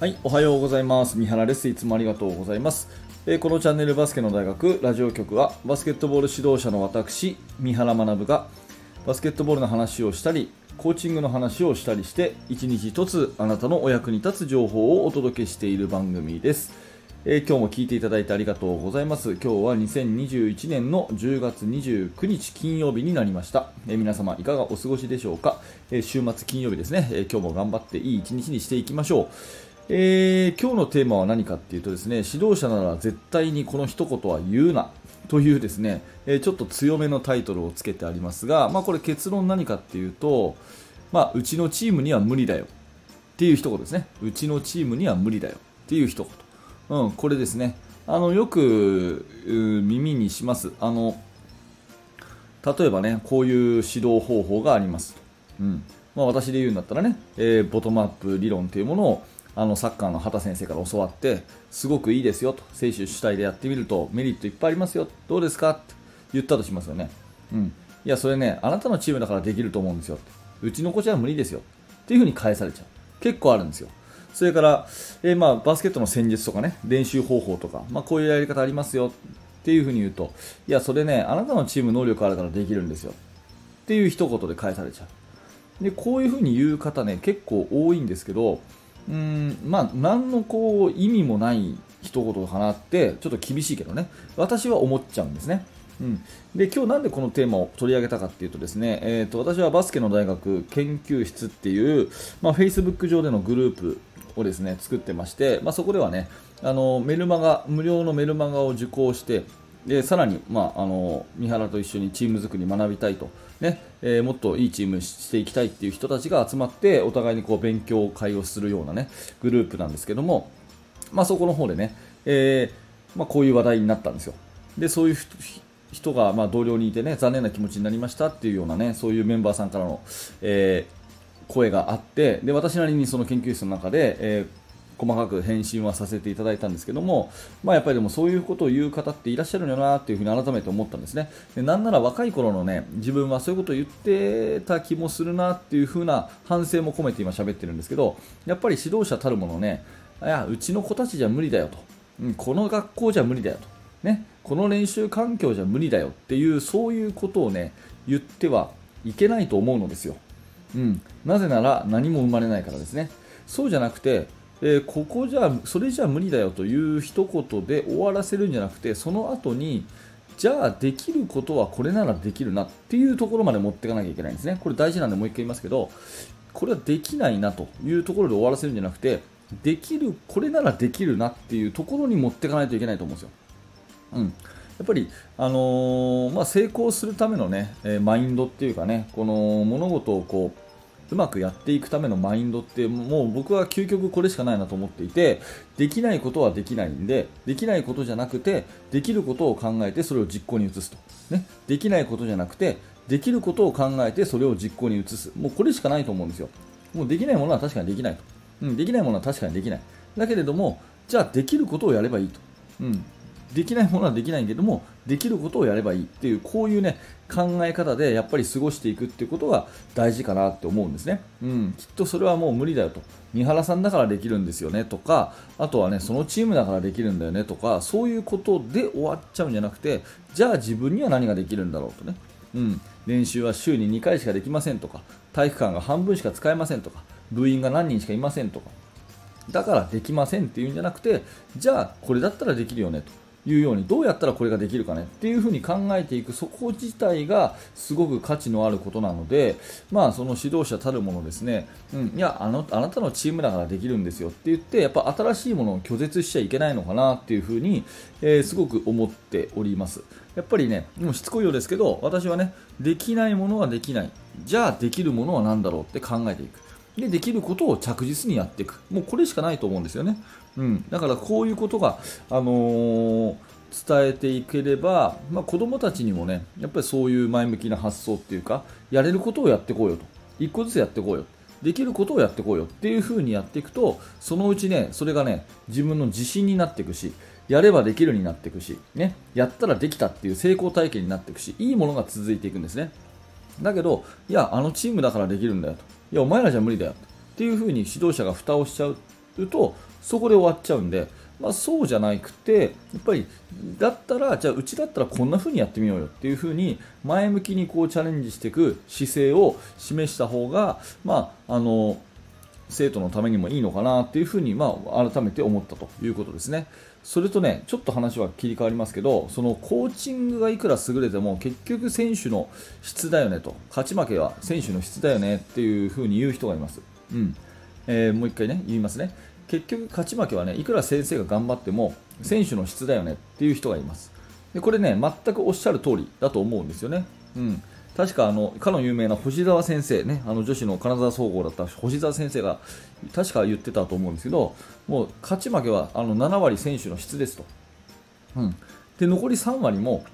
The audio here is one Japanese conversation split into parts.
はい、おはようございます。三原です。いつもありがとうございます。えー、このチャンネルバスケの大学ラジオ局はバスケットボール指導者の私、三原学がバスケットボールの話をしたり、コーチングの話をしたりして、一日一つあなたのお役に立つ情報をお届けしている番組です。えー、今日も聞いていただいてありがとうございます。今日は2021年の10月29日金曜日になりました。えー、皆様いかがお過ごしでしょうか、え、週末金曜日ですね、え今日も頑張っていい一日にしていきましょう。えー、今日のテーマは何かっていうとですね指導者なら絶対にこの一言は言うなというですね、えー、ちょっと強めのタイトルをつけてありますが、まあ、これ結論何かっていうと、まあ、うちのチームには無理だよっていう一言ですね。うちのチームには無理だよっていう一言、うん、これですね。あのよく耳にします。あの例えばねこういう指導方法があります。と、うん。まあ、私で言うんだったらね、えー、ボトムアップ理論というものをあのサッカーの畑先生から教わってすごくいいですよと選手主体でやってみるとメリットいっぱいありますよどうですかって言ったとしますよね、うん、いやそれねあなたのチームだからできると思うんですようちの子じゃ無理ですよっていう風に返されちゃう。結構あるんですよ。それから、えー、まあバスケットの戦術とかね練習方法とか、まあ、こういうやり方ありますよっていう風に言うといやそれねあなたのチーム能力あるからできるんですよ。っていう一言で返されちゃう。でこういう風に言う方ね結構多いんですけどうんまあ何のこう意味もない一言かなってちょっと厳しいけどね私は思っちゃうんですね。うん、で今日なんでこのテーマを取り上げたかっていうとですね、えーと、私はバスケの大学研究室っていう、まあ、Facebook 上でのグループをですね作ってまして、まあ、そこではねあのメルマガ無料のメルマガを受講してでさらに、まあ、あの三原と一緒にチーム作り学びたいと、ねえー、もっといいチームしていきたいっていう人たちが集まってお互いにこう勉強会をするような、ね、グループなんですけども、まあ、そこの方でね、えー、まあ、こういう話題になったんですよ。でそういう人が、ま、同僚にいてね残念な気持ちになりましたっていうようなねそういうメンバーさんからの、えー、声があってで私なりにその研究室の中で、えー細かく返信はさせていただいたんですけども、まあ、やっぱりでもそういうことを言う方っていらっしゃるんだなっていうふに改めて思ったんですね。でなんなら若い頃のね自分はそういうことを言ってた気もするなっていうふな反省も込めて今喋ってるんですけどやっぱり指導者たるものねいやうちの子たちじゃ無理だよと、うん、この学校じゃ無理だよと、ね、この練習環境じゃ無理だよっていうそういうことをね言ってはいけないと思うのですよ、うん、なぜなら何も生まれないからですね。そうじゃなくてえー、ここじゃそれじゃ無理だよという一言で終わらせるんじゃなくてその後にじゃあできることはこれならできるなっていうところまで持っていかなきゃいけないんですね。これ大事なんでもう一回言いますけどこれはできないなというところで終わらせるんじゃなくてできるこれならできるなっていうところに持っていかないといけないと思うんですよ、うん、やっぱり、あのー、まあ、成功するためのね、え、マインドっていうかねこの物事をこううまくやっていくためのマインドってもう僕は究極これしかないなと思っていてできないことはできないんでできないことじゃなくてできることを考えてそれを実行に移すと、ね、できないことじゃなくてできることを考えてそれを実行に移す。もうこれしかないと思うんですよ。もうできないものは確かにできないと、うん、できないものは確かにできない。だけれどもじゃあできることをやればいいと、うん、できないものはできないけどもできることをやればいいっていうこういうね考え方でやっぱり過ごしていくっていうことが大事かなって思うんですね、うん、きっとそれはもう無理だよと。三原さんだからできるんですよね。とかあとはねそのチームだからできるんだよね。とかそういうことで終わっちゃうんじゃなくてじゃあ自分には何ができるんだろうとね、うん、練習は週に2回しかできませんとか体育館が半分しか使えませんとか部員が何人しかいませんとか。だからできませんっていうんじゃなくてじゃあこれだったらできるよねと。いうようにどうやったらこれができるかねっていうふうに考えていくそこ自体がすごく価値のあることなので、まあ、その指導者たるものですね、うん、いやあのあなたのチームだからできるんですよって言ってやっぱ新しいものを拒絶しちゃいけないのかなっていうふうに、えー、すごく思っております。やっぱりねもうしつこいようですけど私はねできないものはできない。じゃあできるものは何だろうって考えていく。でできることを着実にやっていく。もうこれしかないと思うんですよね、うん、だからこういうことが、あのー、伝えていければ、まあ、子供たちにもねやっぱりそういう前向きな発想っていうかやれることをやっていこうよと。1個ずつやっていこうよ。できることをやっていこうよっていう風にやっていくとそのうちねそれがね自分の自信になっていくしやればできるになっていくし、ね、やったらできたっていう成功体験になっていくしいいものが続いていくんですね。だけどいやあのチームだからできるんだよと。いやお前らじゃ無理だよっていう風に指導者が蓋をしちゃうとそこで終わっちゃうんで、まあ、そうじゃなくてやっぱりだったらじゃあうちだったらこんな風にやってみようよっていう風に前向きにこうチャレンジしていく姿勢を示した方が、まあ、あの生徒のためにもいいのかなっていうふうに、まあ、改めて思ったということですね。それとね、ちょっと話は切り替わりますけど、そのコーチングがいくら優れても、結局選手の質だよねと、勝ち負けは選手の質だよねっていうふうに言う人がいます。うん。えー、もう一回ね、言いますね。結局勝ち負けはね、いくら先生が頑張っても、選手の質だよねっていう人がいます。でこれね、全くおっしゃる通りだと思うんですよね。うん。確かあのかの有名な星沢先生ねあの女子の金沢総合だった星沢先生が確か言ってたと思うんですけどもう勝ち負けはあの7割選手の質ですと、うん、で残り3割も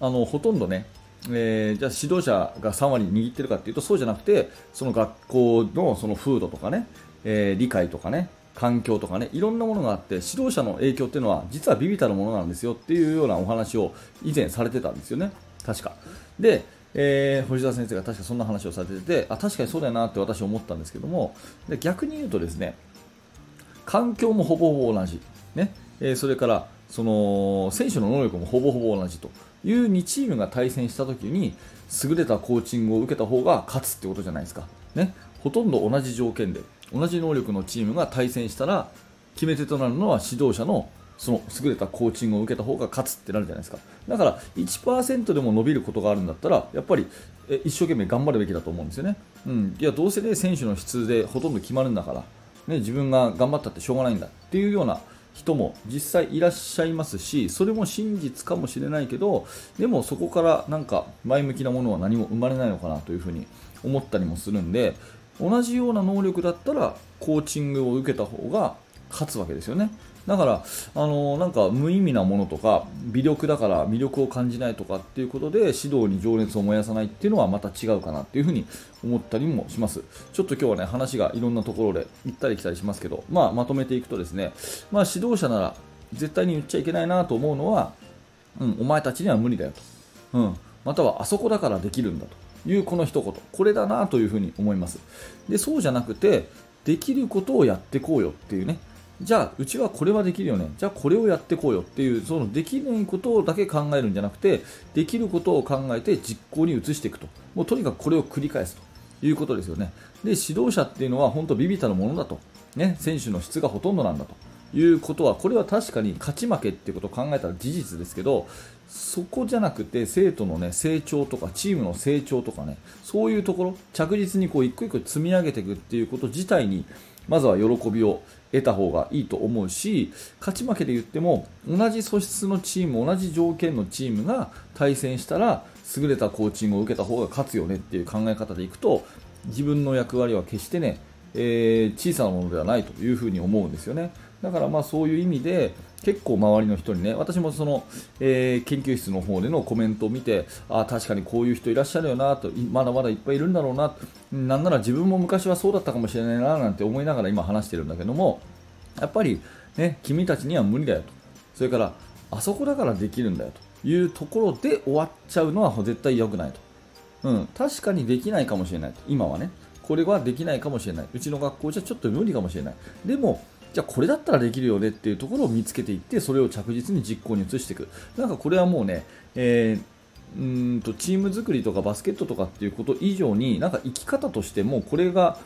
あのほとんどねえー、じゃあ指導者が3割握ってるかというとそうじゃなくてその学校のその風土とかね、えー、理解とかね環境とかねいろんなものがあって指導者の影響っていうのは実はビビたるものなんですよっていうようなお話を以前されてたんですよね。確か。でえー、星沢先生が確かそんな話をされててあ確かにそうだよなって私思ったんですけどもで逆に言うとですね環境もほぼほぼ同じ、ね。えー、それからその選手の能力もほぼほぼ同じと。いう2チームが対戦した時に優れたコーチングを受けた方が勝つってことじゃないですか、ね、ほとんど同じ条件で。同じ能力のチームが対戦したら決め手となるのは指導者のその優れたコーチングを受けた方が勝つってなるじゃないですか。だから1%でも伸びることがあるんだったらやっぱり一生懸命頑張るべきだと思うんですよね、うん、いやどうせ、ね、選手の質でほとんど決まるんだから、ね、自分が頑張ったってしょうがないんだっていうような人も実際いらっしゃいますしそれも真実かもしれないけどでもそこからなんか前向きなものは何も生まれないのかなというふに思ったりもするんで同じような能力だったらコーチングを受けた方が勝つわけですよね。だから、あのなんか無意味なものとか微力だから魅力を感じないとかっていうことで指導に情熱を燃やさないっていうのはまた違うかなっていうふうに思ったりもします。ちょっと今日はね話がいろんなところで行ったり来たりしますけど、まあ、まとめていくとですね、まあ、指導者なら絶対に言っちゃいけないなと思うのは、うん、お前たちには無理だよと、うん、またはあそこだからできるんだと。いうこの一言。これだなというふうに思います。でそうじゃなくてできることをやっていこうよっていうね。じゃあうちはこれはできるよね。じゃあこれをやっていこうよっていうそのできないことだけ考えるんじゃなくてできることを考えて実行に移していくと。もうとにかくこれを繰り返すと。いうことですよね。で指導者っていうのは本当ビビたるものだと、ね、選手の質がほとんどなんだと。いうことはこれは確かに勝ち負けっていうことを考えたら事実ですけどそこじゃなくて生徒の、ね、成長とかチームの成長とかねそういうところ着実にこう一個一個積み上げていくっていうこと自体にまずは喜びを得た方がいいと思うし勝ち負けで言っても同じ素質のチーム同じ条件のチームが対戦したら優れたコーチングを受けた方が勝つよねっていう考え方でいくと自分の役割は決してね、えー、小さなものではないというふうに思うんですよね。だからまあそういう意味で結構周りの人にね私もその、えー、研究室の方でのコメントを見てあ確かにこういう人いらっしゃるよなとまだまだいっぱいいるんだろうななんなら自分も昔はそうだったかもしれないななんて思いながら今話してるんだけどもやっぱりね君たちには無理だよと。それからあそこだからできるんだよというところで終わっちゃうのは絶対良くないと、うん、確かにできないかもしれないと。今はね。これはできないかもしれない。うちの学校じゃちょっと無理かもしれない。でもじゃあこれだったらできるよねっていうところを見つけていってそれを着実に実行に移していく。なんかこれはもうね、えー、うんとチーム作りとかバスケットとかっていうこと以上になんか生き方としてもこれが、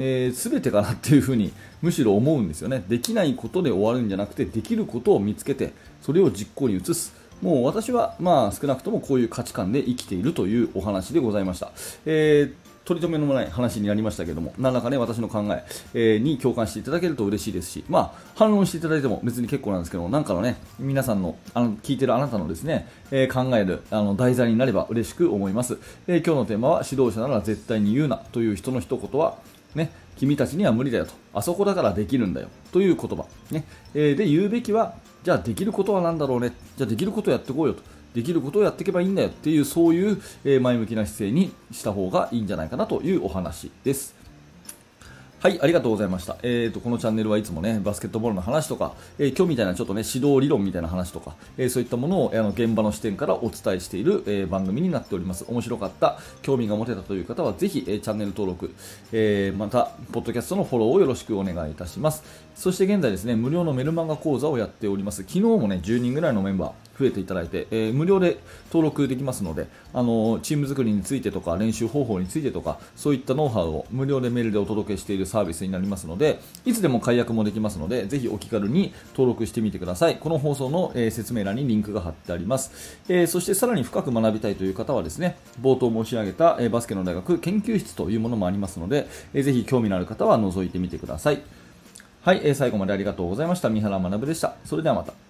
えー、全てかなっていうふうにむしろ思うんですよね。できないことで終わるんじゃなくてできることを見つけてそれを実行に移す。もう私はまあ少なくともこういう価値観で生きているというお話でございました。えー取り留めのない話になりましたけども、何らかね、私の考ええ、に共感していただけると嬉しいですし、まあ、反論していただいても別に結構なんですけど、なんかのね、皆さんの、あの、聞いてるあなたのですね、え、考える、あの、題材になれば嬉しく思います。え、今日のテーマは、指導者なら絶対に言うなという人の一言は、ね、君たちには無理だよと、あそこだからできるんだよ。という言葉、ね。え、で言うべきは、じゃあできることは何だろうね、じゃあできることやっていこうよと。できることをやっていけばいいんだよっていうそういう前向きな姿勢にした方がいいんじゃないかなというお話です。はい、ありがとうございました。えーと、このチャンネルはいつもね、バスケットボールの話とか、えー、今日みたいなちょっとね、指導理論みたいな話とか、えー、そういったものを、あの現場の視点からお伝えしている、えー、番組になっております。面白かった、興味が持てたという方は、ぜひ、えー、チャンネル登録、えー、また、ポッドキャストのフォローをよろしくお願いいたします。そして現在ですね、無料のメルマガ講座をやっております。昨日もね、10人ぐらいのメンバー、増えていただいて、えー、無料で登録できますので、あのチーム作りについてとか練習方法についてとかそういったノウハウを無料でメールでお届けしているサービスになりますのでいつでも解約もできますのでぜひお気軽に登録してみてください。この放送の、えー、説明欄にリンクが貼ってあります、えー、そしてさらに深く学びたいという方はですね冒頭申し上げた、えバスケの大学研究室というものもありますので、えー、ぜひ興味のある方は覗いてみてください。はい、えー、最後までありがとうございました。三原学でした。それではまた。